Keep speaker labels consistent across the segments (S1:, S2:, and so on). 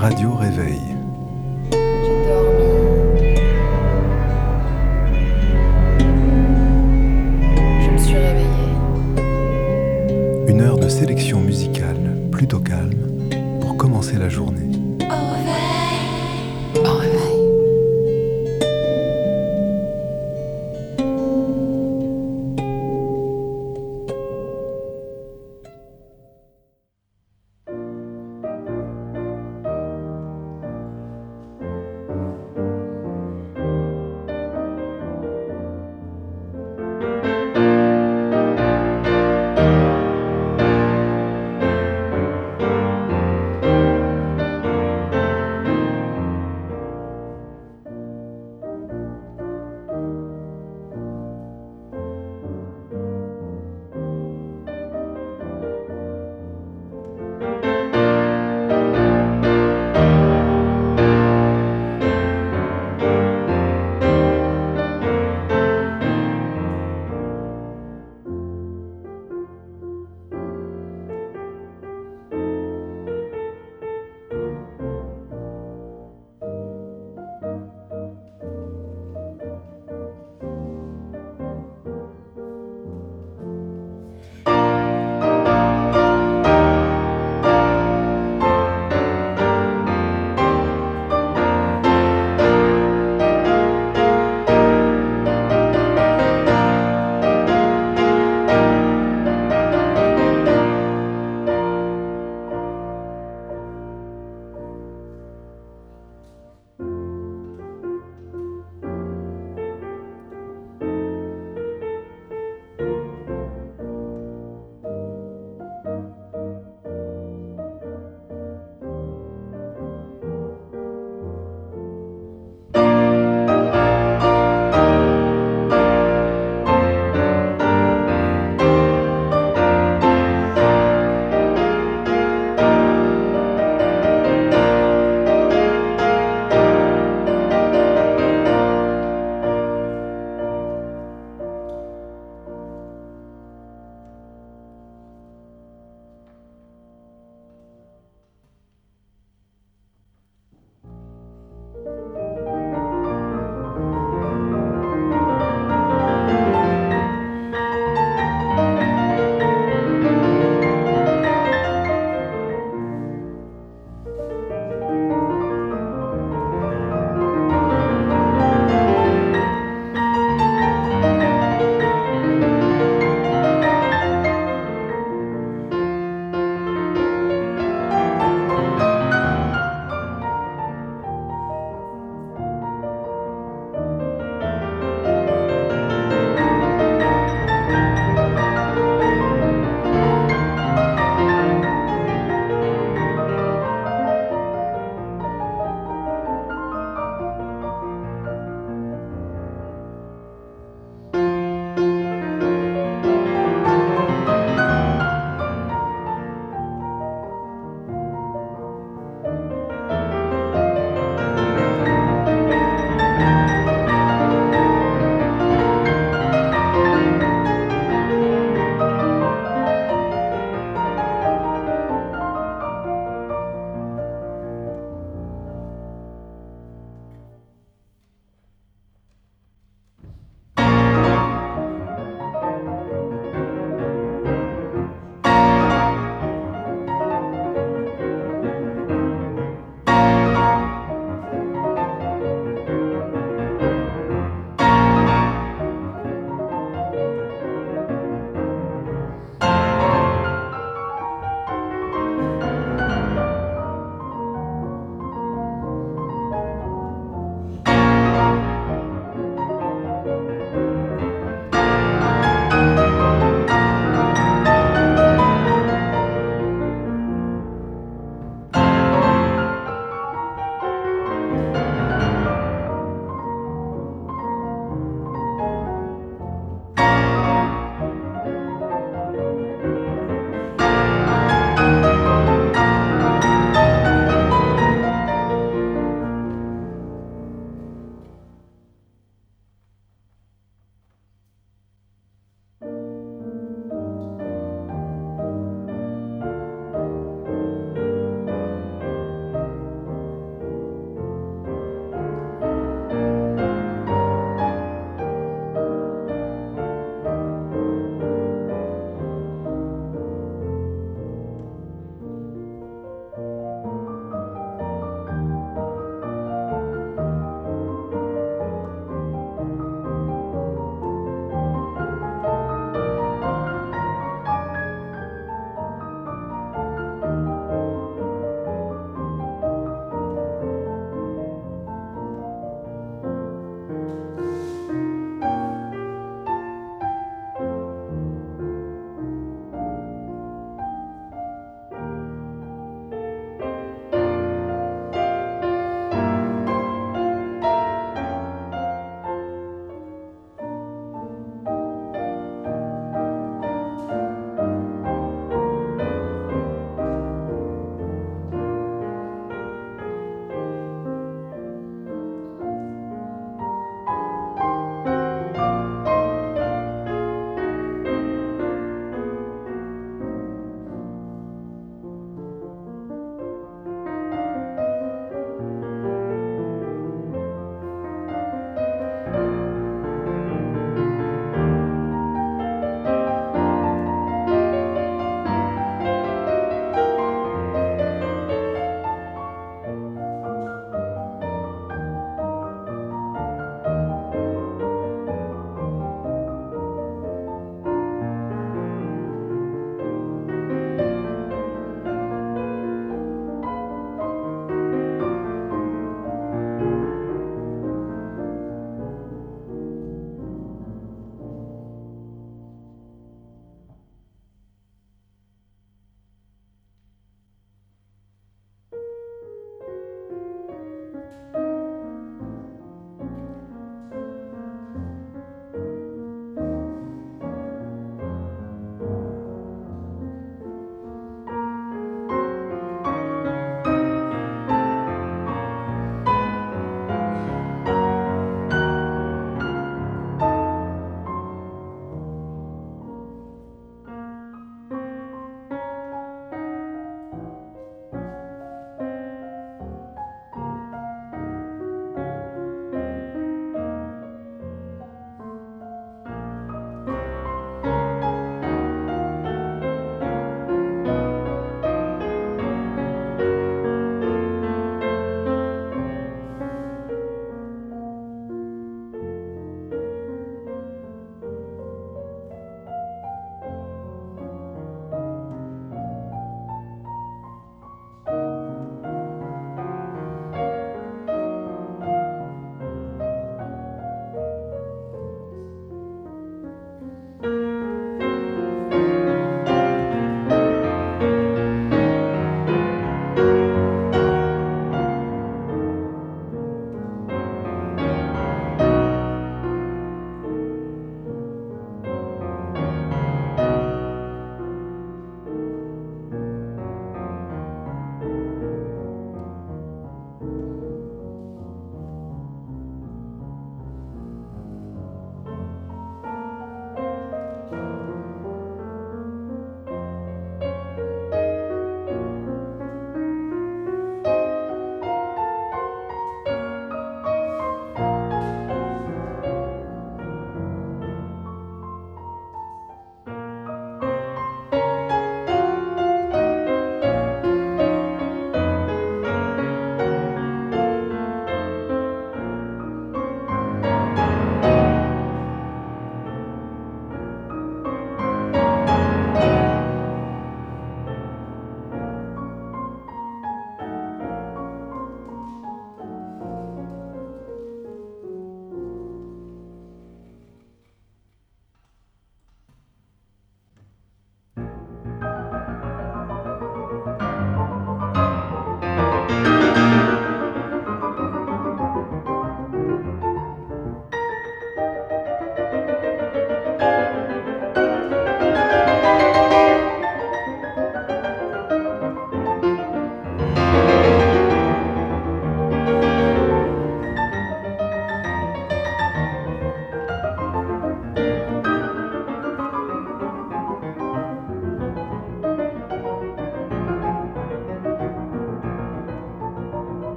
S1: Radio Réveil.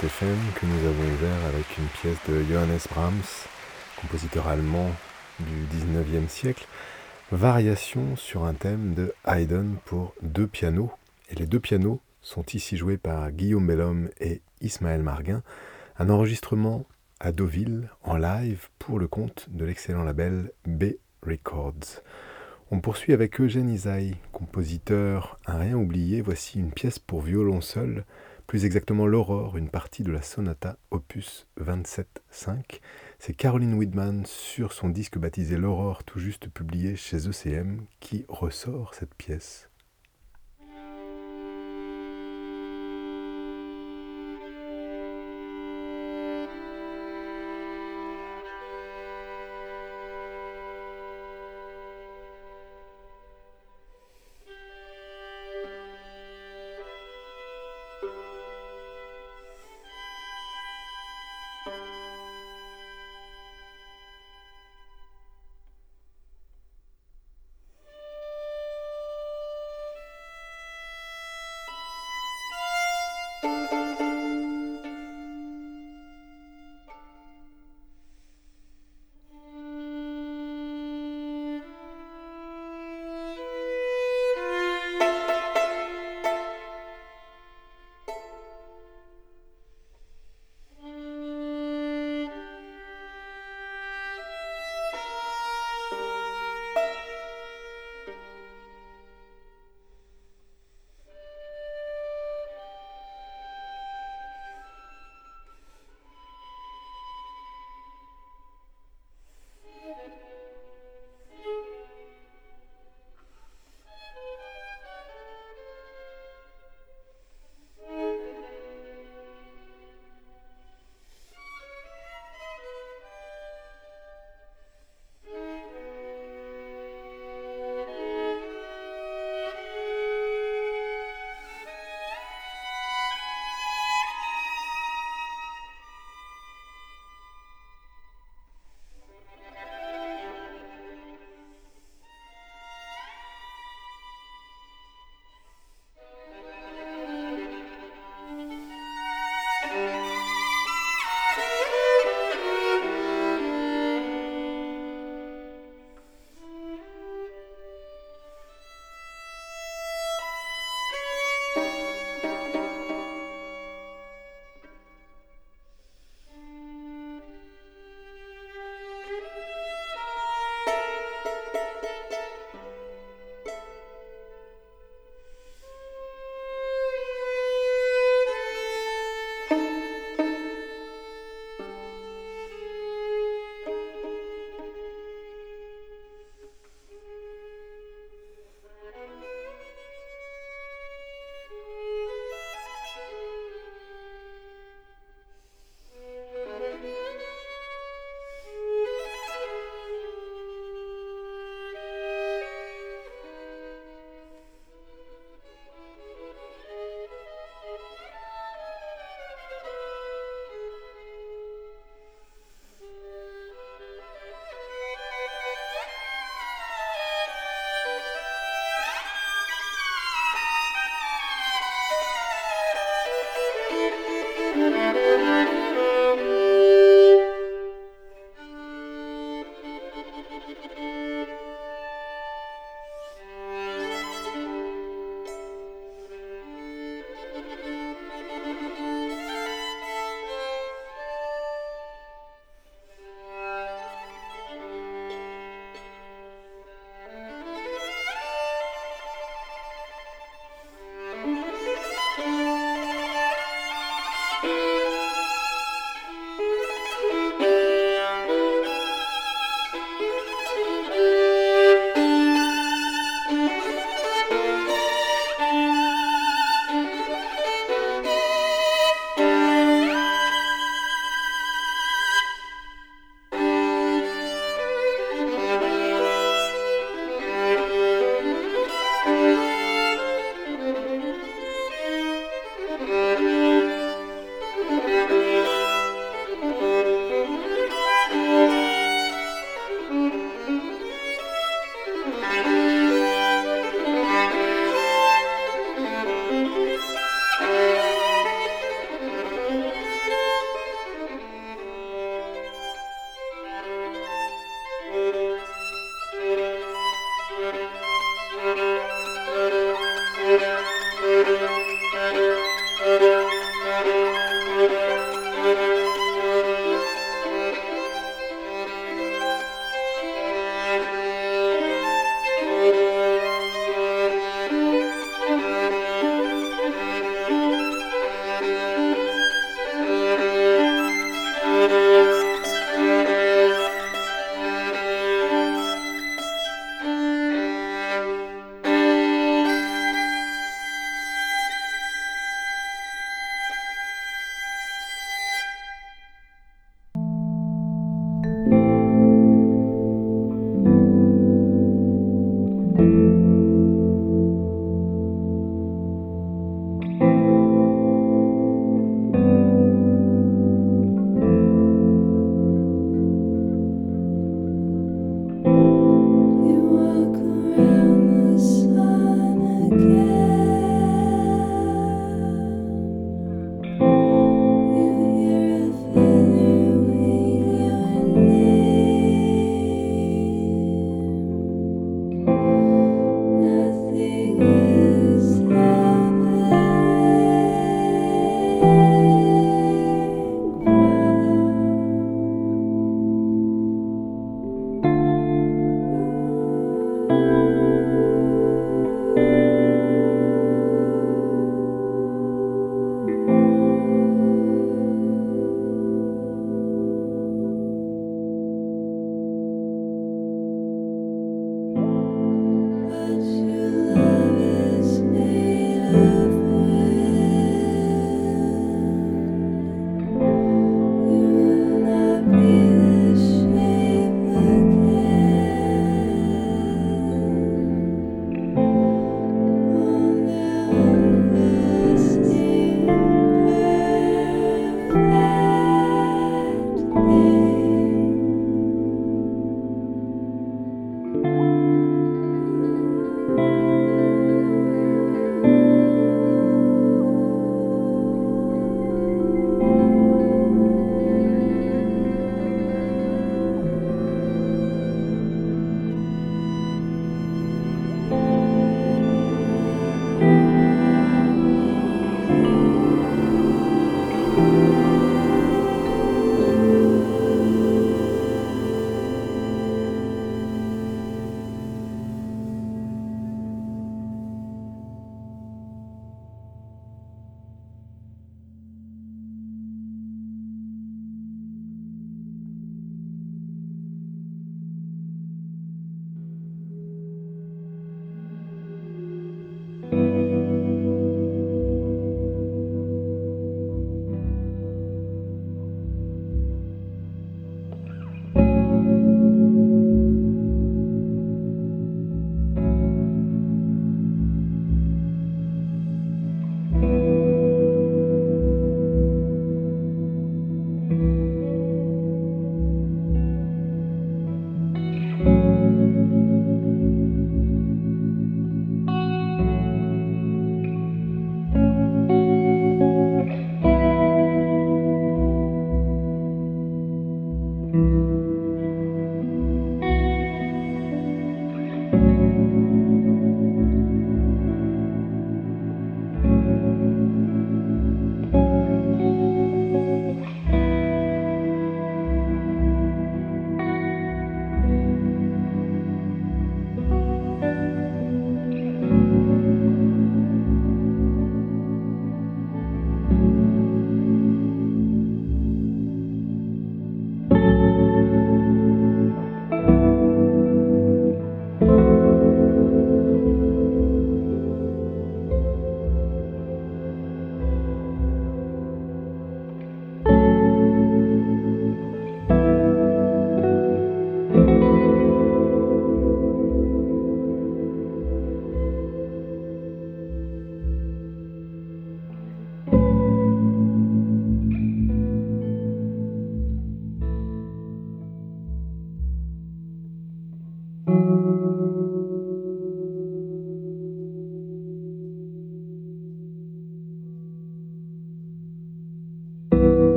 S1: Que nous avons ouvert avec une pièce de Johannes Brahms, compositeur allemand du 19e siècle, variation sur un thème de Haydn pour deux pianos. Et les deux pianos sont ici joués par Guillaume Bellhomme et Ismaël Marguin, un enregistrement à Deauville en live pour le compte de l'excellent label B Records. On poursuit avec Eugène Isaïe, compositeur à rien oublié. Voici une pièce pour violon seul plus exactement l'Aurore, une partie de la sonata opus 27.5. C'est Caroline Widman sur son disque baptisé L'Aurore, tout juste publié chez ECM, qui ressort cette pièce.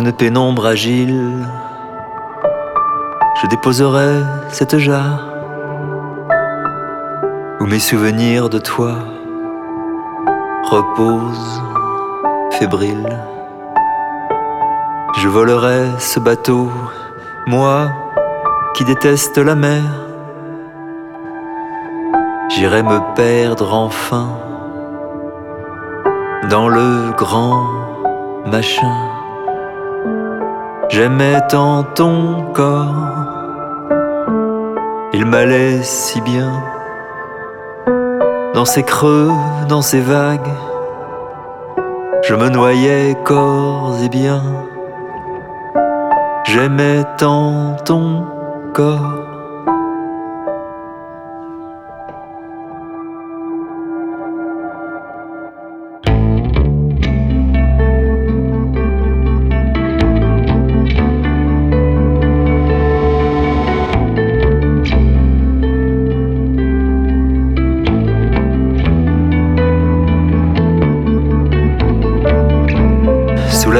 S2: Une pénombre agile, je déposerai cette jarre où mes souvenirs de toi reposent fébriles. Je volerai ce bateau, moi qui déteste la mer. J'irai me perdre enfin dans le grand machin. J'aimais tant ton corps, il m'allait si bien. Dans ses creux, dans ses vagues, je me noyais corps et bien. J'aimais tant ton corps.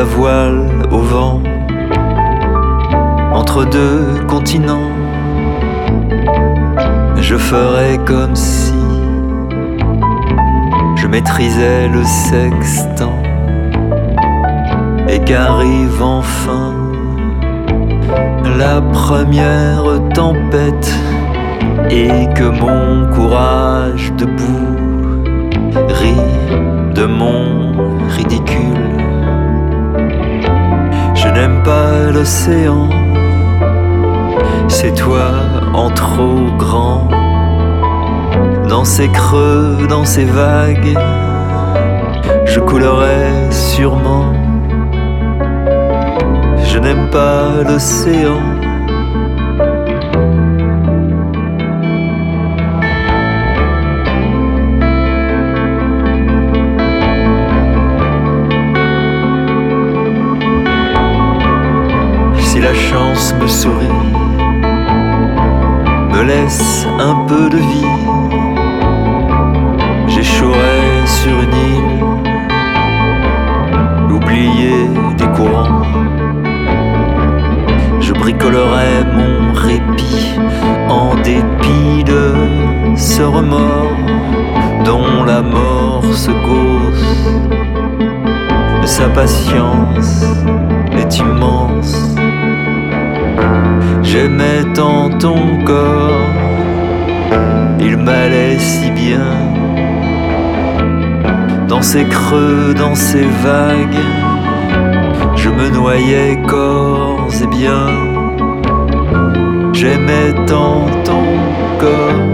S2: Voile au vent, entre deux continents, je ferais comme si je maîtrisais le sextant et qu'arrive enfin la première tempête et que mon courage debout rit de mon ridicule. Pas l'océan, c'est toi en trop grand. Dans ses creux, dans ses vagues, je coulerai sûrement. Je n'aime pas l'océan. Me sourit, me laisse un peu de vie, j'échouerai sur une île, oublié des courants. Je bricolerai mon répit en dépit de ce remords dont la mort se cause. Sa patience est immense. J'aimais tant ton corps, il m'allait si bien. Dans ses creux, dans ses vagues, je me noyais corps et bien. J'aimais tant ton corps.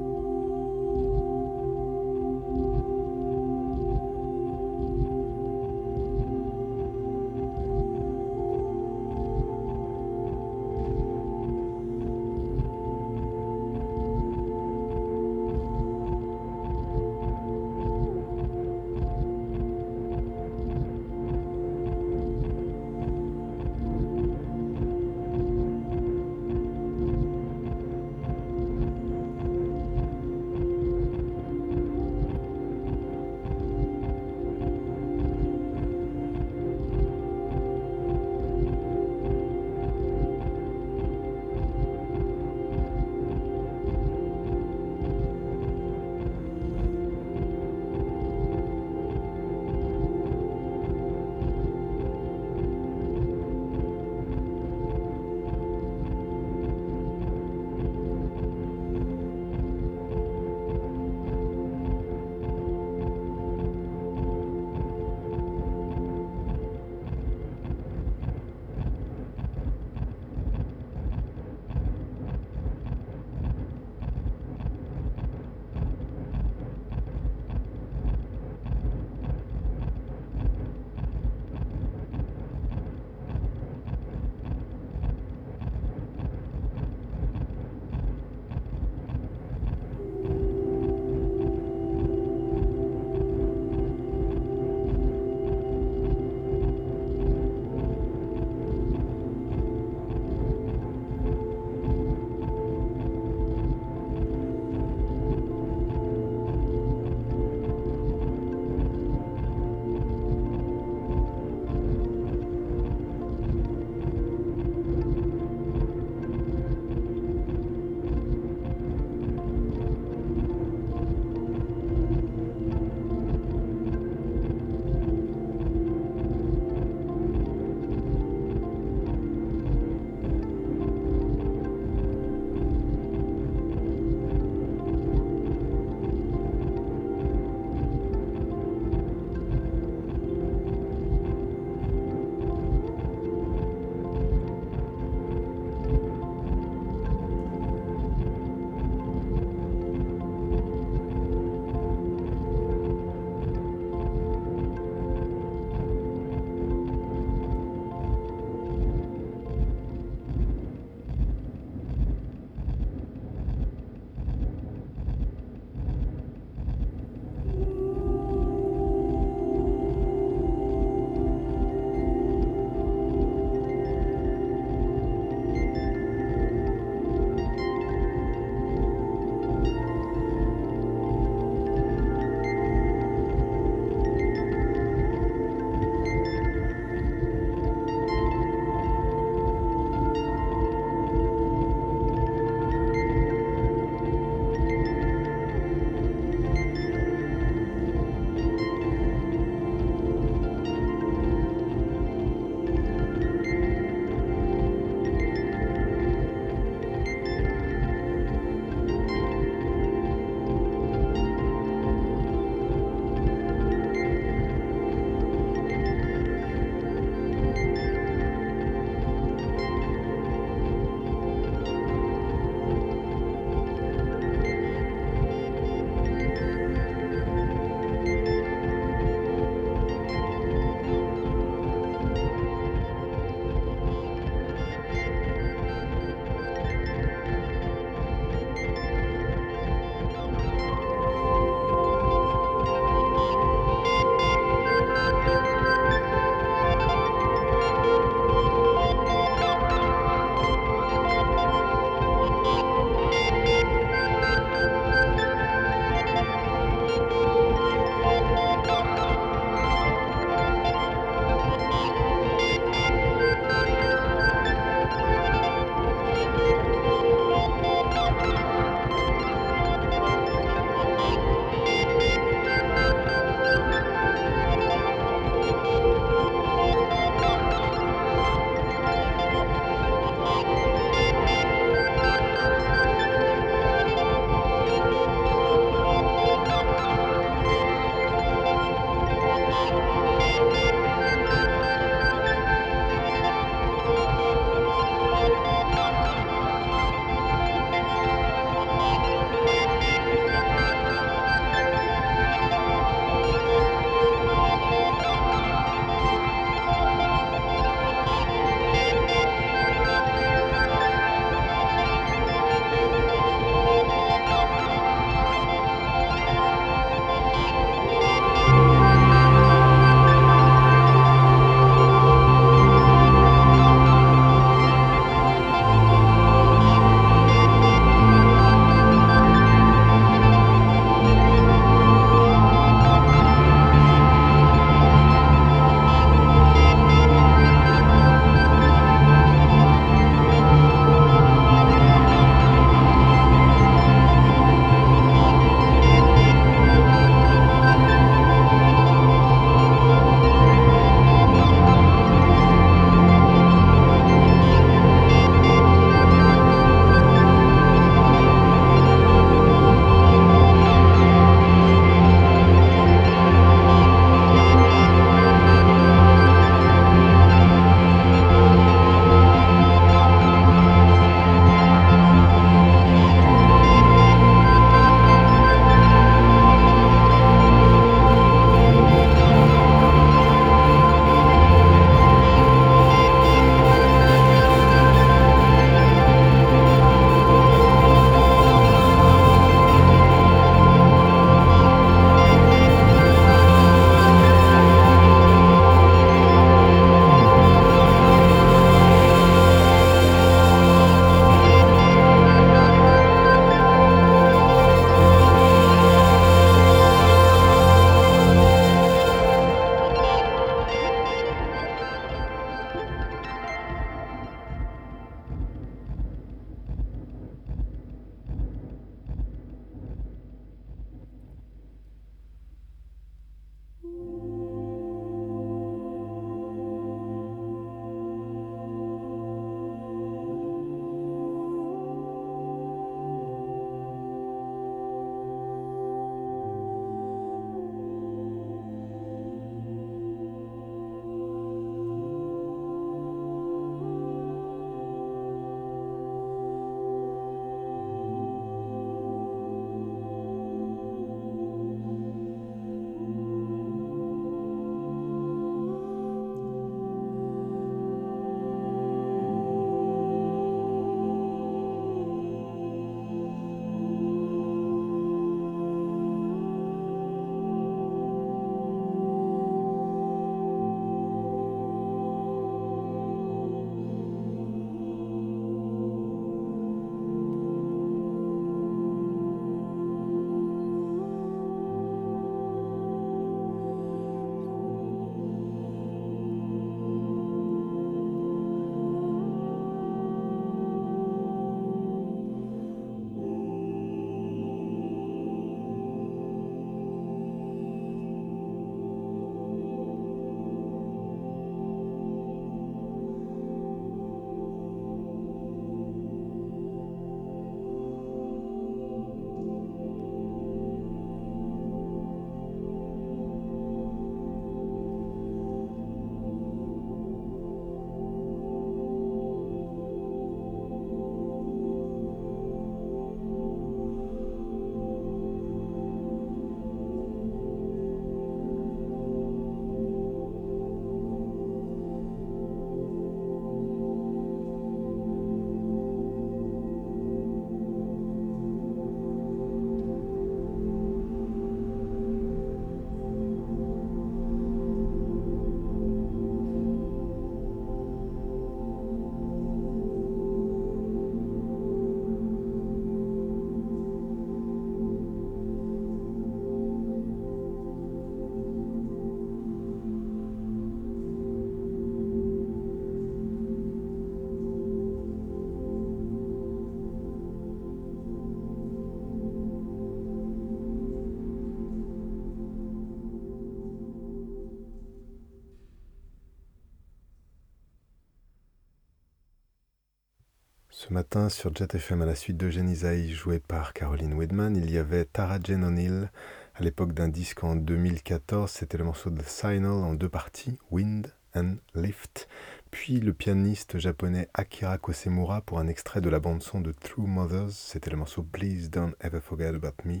S1: Ce matin sur Jet FM à la suite de Isaïe joué par Caroline Wedman, il y avait Tara Jane O'Neill à l'époque d'un disque en 2014, c'était le morceau de Signal en deux parties, Wind and Lift, puis le pianiste japonais Akira Kosemura pour un extrait de la bande-son de True Mothers, c'était le morceau Please Don't Ever Forget About Me,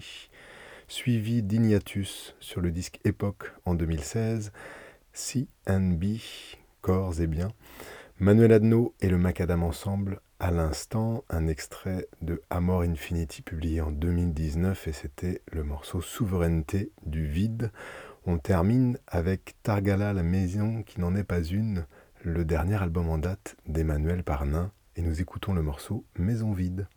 S1: suivi d'Ignatus sur le disque Epoch en 2016, CNB, Corps et Bien, Manuel Adno et le Macadam Ensemble à l'instant un extrait de Amor Infinity publié en 2019 et c'était le morceau Souveraineté du vide. On termine avec Targala la maison qui n'en est pas une, le dernier album en date d'Emmanuel Parnin et nous écoutons le morceau Maison vide.